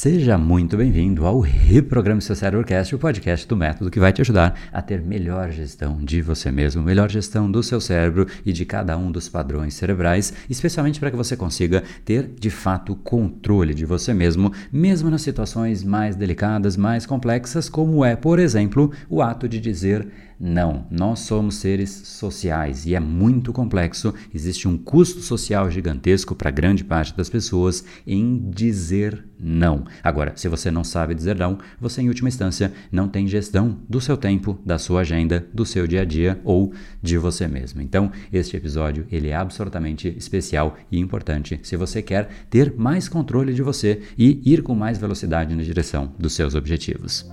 Seja muito bem-vindo ao Reprograme Seu Cérebrocast, o podcast do método que vai te ajudar a ter melhor gestão de você mesmo, melhor gestão do seu cérebro e de cada um dos padrões cerebrais, especialmente para que você consiga ter de fato controle de você mesmo, mesmo nas situações mais delicadas, mais complexas, como é, por exemplo, o ato de dizer não, nós somos seres sociais e é muito complexo. Existe um custo social gigantesco para grande parte das pessoas em dizer não. Agora, se você não sabe dizer não, você, em última instância, não tem gestão do seu tempo, da sua agenda, do seu dia a dia ou de você mesmo. Então, este episódio ele é absolutamente especial e importante se você quer ter mais controle de você e ir com mais velocidade na direção dos seus objetivos.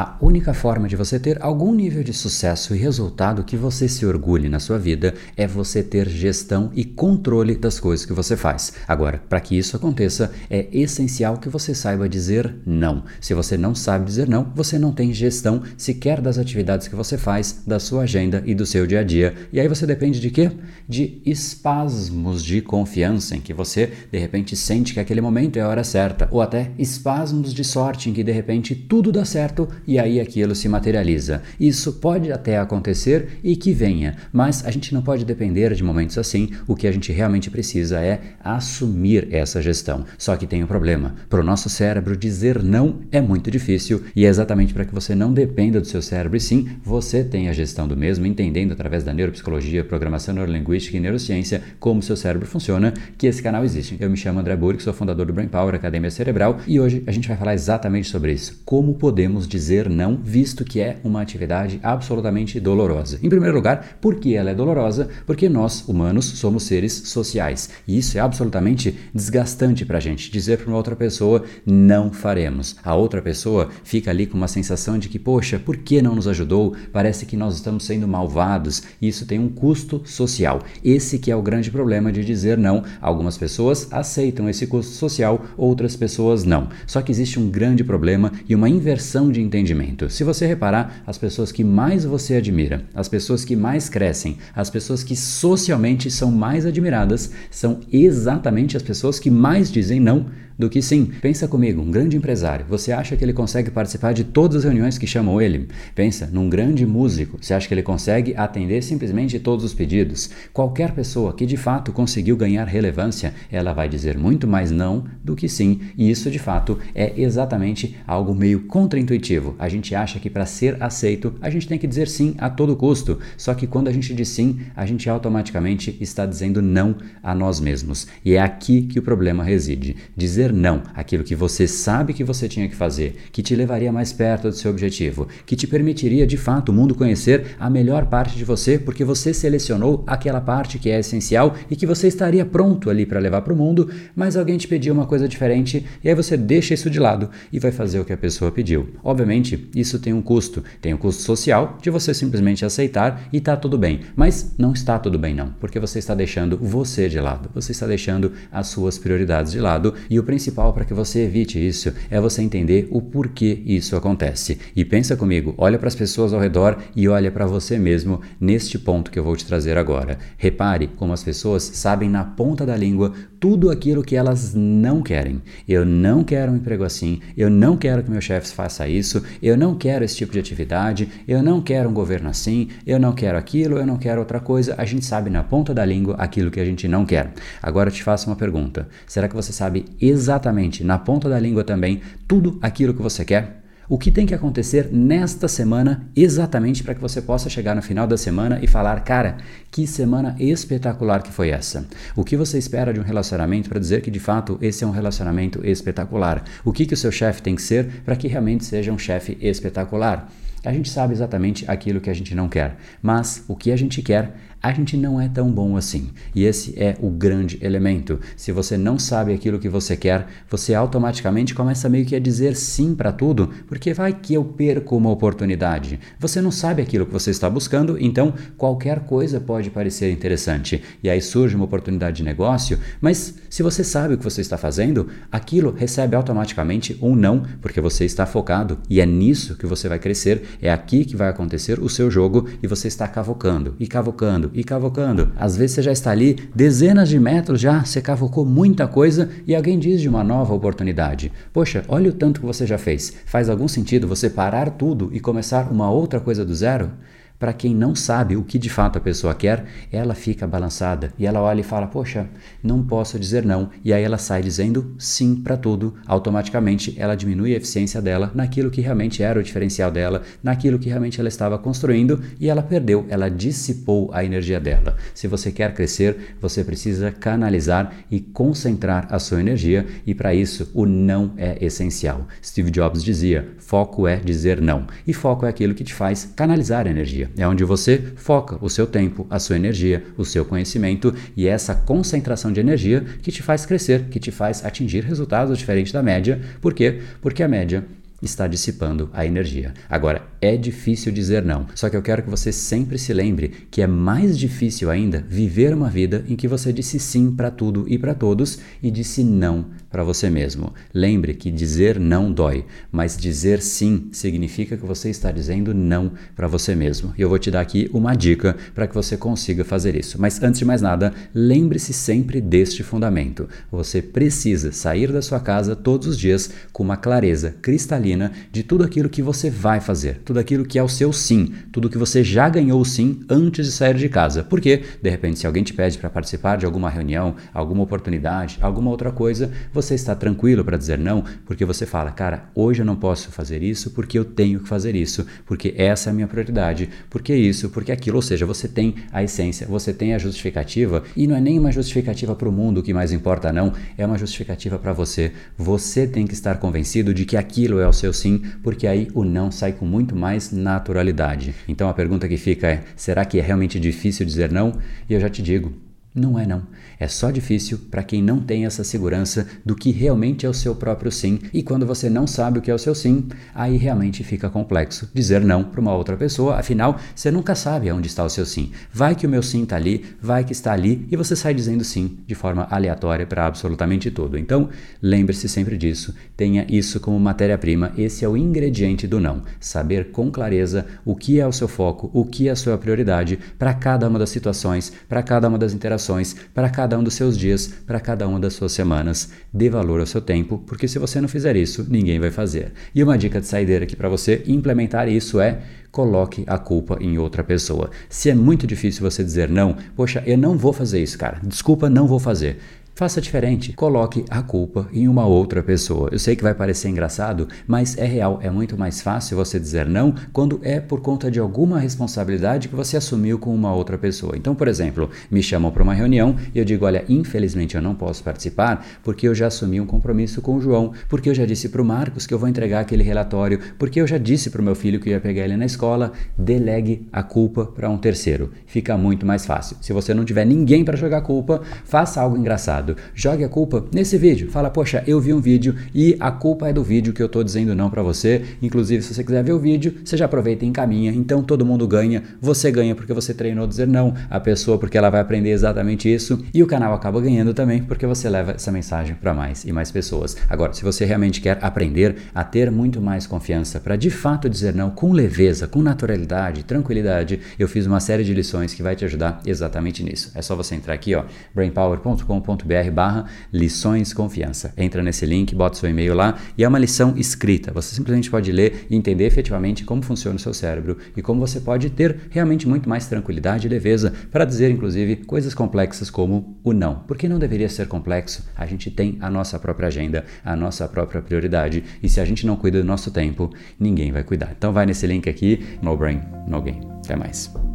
A única forma de você ter algum nível de sucesso e resultado que você se orgulhe na sua vida é você ter gestão e controle das coisas que você faz. Agora, para que isso aconteça, é essencial que você saiba dizer não. Se você não sabe dizer não, você não tem gestão sequer das atividades que você faz, da sua agenda e do seu dia a dia. E aí você depende de quê? De espasmos de confiança em que você de repente sente que aquele momento é a hora certa, ou até espasmos de sorte em que de repente tudo dá certo e aí aquilo se materializa. Isso pode até acontecer e que venha, mas a gente não pode depender de momentos assim. O que a gente realmente precisa é assumir essa gestão. Só que tem um problema: para o nosso cérebro dizer não é muito difícil e é exatamente para que você não dependa do seu cérebro e sim você tenha a gestão do mesmo, entendendo através da neuropsicologia, programação neurolinguística e neurociência como seu cérebro funciona, que esse canal existe. Eu me chamo André Burke, sou fundador do Brain Power Academia Cerebral e hoje a gente vai falar exatamente sobre isso. Como podemos dizer dizer não, visto que é uma atividade absolutamente dolorosa. Em primeiro lugar, por que ela é dolorosa? Porque nós, humanos, somos seres sociais. E isso é absolutamente desgastante para a gente. Dizer para uma outra pessoa, não faremos. A outra pessoa fica ali com uma sensação de que, poxa, por que não nos ajudou? Parece que nós estamos sendo malvados. Isso tem um custo social. Esse que é o grande problema de dizer não. Algumas pessoas aceitam esse custo social, outras pessoas não. Só que existe um grande problema e uma inversão de entendimento entendimento. Se você reparar, as pessoas que mais você admira, as pessoas que mais crescem, as pessoas que socialmente são mais admiradas, são exatamente as pessoas que mais dizem não do que sim. Pensa comigo, um grande empresário, você acha que ele consegue participar de todas as reuniões que chamam ele? Pensa num grande músico, você acha que ele consegue atender simplesmente todos os pedidos? Qualquer pessoa que de fato conseguiu ganhar relevância, ela vai dizer muito mais não do que sim, e isso de fato é exatamente algo meio contraintuitivo. A gente acha que para ser aceito, a gente tem que dizer sim a todo custo, só que quando a gente diz sim, a gente automaticamente está dizendo não a nós mesmos. E é aqui que o problema reside. Dizer dizer não àquilo que você sabe que você tinha que fazer, que te levaria mais perto do seu objetivo, que te permitiria de fato o mundo conhecer a melhor parte de você, porque você selecionou aquela parte que é essencial e que você estaria pronto ali para levar para o mundo, mas alguém te pediu uma coisa diferente e aí você deixa isso de lado e vai fazer o que a pessoa pediu. Obviamente, isso tem um custo, tem um custo social de você simplesmente aceitar e tá tudo bem, mas não está tudo bem não, porque você está deixando você de lado, você está deixando as suas prioridades de lado e o principal para que você evite isso é você entender o porquê isso acontece. E pensa comigo, olha para as pessoas ao redor e olha para você mesmo neste ponto que eu vou te trazer agora. Repare como as pessoas sabem na ponta da língua tudo aquilo que elas não querem. Eu não quero um emprego assim, eu não quero que meu chefe faça isso, eu não quero esse tipo de atividade, eu não quero um governo assim, eu não quero aquilo, eu não quero outra coisa. A gente sabe na ponta da língua aquilo que a gente não quer. Agora eu te faço uma pergunta: será que você sabe exatamente na ponta da língua também tudo aquilo que você quer? O que tem que acontecer nesta semana exatamente para que você possa chegar no final da semana e falar, cara, que semana espetacular que foi essa? O que você espera de um relacionamento para dizer que de fato esse é um relacionamento espetacular? O que, que o seu chefe tem que ser para que realmente seja um chefe espetacular? A gente sabe exatamente aquilo que a gente não quer, mas o que a gente quer, a gente não é tão bom assim. E esse é o grande elemento. Se você não sabe aquilo que você quer, você automaticamente começa meio que a dizer sim para tudo, porque vai que eu perco uma oportunidade. Você não sabe aquilo que você está buscando, então qualquer coisa pode parecer interessante. E aí surge uma oportunidade de negócio, mas se você sabe o que você está fazendo, aquilo recebe automaticamente um não, porque você está focado e é nisso que você vai crescer, é aqui que vai acontecer o seu jogo e você está cavocando e cavocando e cavocando. Às vezes você já está ali dezenas de metros já, você cavocou muita coisa e alguém diz de uma nova oportunidade. Poxa, olha o tanto que você já fez. Faz algum sentido você parar tudo e começar uma outra coisa do zero? Para quem não sabe o que de fato a pessoa quer, ela fica balançada e ela olha e fala: Poxa, não posso dizer não. E aí ela sai dizendo sim para tudo. Automaticamente ela diminui a eficiência dela naquilo que realmente era o diferencial dela, naquilo que realmente ela estava construindo e ela perdeu, ela dissipou a energia dela. Se você quer crescer, você precisa canalizar e concentrar a sua energia e para isso o não é essencial. Steve Jobs dizia: foco é dizer não. E foco é aquilo que te faz canalizar a É onde você foca o seu tempo, a sua energia, o seu conhecimento e é essa concentração de energia que te faz crescer, que te faz atingir resultados diferentes da média. Por quê? Porque a média está dissipando a energia. Agora, é difícil dizer não, só que eu quero que você sempre se lembre que é mais difícil ainda viver uma vida em que você disse sim para tudo e para todos e disse não para você mesmo. Lembre que dizer não dói, mas dizer sim significa que você está dizendo não para você mesmo. E eu vou te dar aqui uma dica para que você consiga fazer isso. Mas antes de mais nada, lembre-se sempre deste fundamento. Você precisa sair da sua casa todos os dias com uma clareza cristalina de tudo aquilo que você vai fazer, tudo aquilo que é o seu sim, tudo que você já ganhou o sim antes de sair de casa. Porque, de repente, se alguém te pede para participar de alguma reunião, alguma oportunidade, alguma outra coisa, você está tranquilo para dizer não, porque você fala, cara, hoje eu não posso fazer isso porque eu tenho que fazer isso, porque essa é a minha prioridade, porque isso, porque aquilo. Ou seja, você tem a essência, você tem a justificativa e não é nem uma justificativa para o mundo que mais importa, não, é uma justificativa para você. Você tem que estar convencido de que aquilo é o seu sim, porque aí o não sai com muito mais naturalidade. Então a pergunta que fica é: será que é realmente difícil dizer não? E eu já te digo, não é não. É só difícil para quem não tem essa segurança do que realmente é o seu próprio sim. E quando você não sabe o que é o seu sim, aí realmente fica complexo dizer não para uma outra pessoa. Afinal, você nunca sabe onde está o seu sim. Vai que o meu sim está ali, vai que está ali e você sai dizendo sim de forma aleatória para absolutamente tudo. Então, lembre-se sempre disso. Tenha isso como matéria-prima. Esse é o ingrediente do não. Saber com clareza o que é o seu foco, o que é a sua prioridade para cada uma das situações, para cada uma das interações para cada um dos seus dias, para cada uma das suas semanas. Dê valor ao seu tempo, porque se você não fizer isso, ninguém vai fazer. E uma dica de saideira aqui para você implementar isso é coloque a culpa em outra pessoa. Se é muito difícil você dizer não, poxa, eu não vou fazer isso, cara. Desculpa, não vou fazer. Faça diferente. Coloque a culpa em uma outra pessoa. Eu sei que vai parecer engraçado, mas é real. É muito mais fácil você dizer não quando é por conta de alguma responsabilidade que você assumiu com uma outra pessoa. Então, por exemplo, me chamam para uma reunião e eu digo: Olha, infelizmente eu não posso participar porque eu já assumi um compromisso com o João, porque eu já disse para o Marcos que eu vou entregar aquele relatório, porque eu já disse para o meu filho que eu ia pegar ele na escola. Delegue a culpa para um terceiro. Fica muito mais fácil. Se você não tiver ninguém para jogar culpa, faça algo engraçado errado. Jogue a culpa nesse vídeo. Fala, poxa, eu vi um vídeo e a culpa é do vídeo que eu estou dizendo não para você. Inclusive, se você quiser ver o vídeo, você já aproveita e encaminha. Então todo mundo ganha. Você ganha porque você treinou dizer não. A pessoa porque ela vai aprender exatamente isso. E o canal acaba ganhando também porque você leva essa mensagem para mais e mais pessoas. Agora, se você realmente quer aprender a ter muito mais confiança para de fato dizer não com leveza, com naturalidade, tranquilidade, eu fiz uma série de lições que vai te ajudar exatamente nisso. É só você entrar aqui, ó, brainpower.com.br barra lições confiança. Entra nesse link, bota seu e-mail lá e é uma lição escrita. Você simplesmente pode ler e entender efetivamente como funciona o seu cérebro e como você pode ter realmente muito mais tranquilidade e leveza para dizer, inclusive, coisas complexas como o não. Porque não deveria ser complexo. A gente tem a nossa própria agenda, a nossa própria prioridade e se a gente não cuida do nosso tempo, ninguém vai cuidar. Então vai nesse link aqui, no brain, no game. Até mais.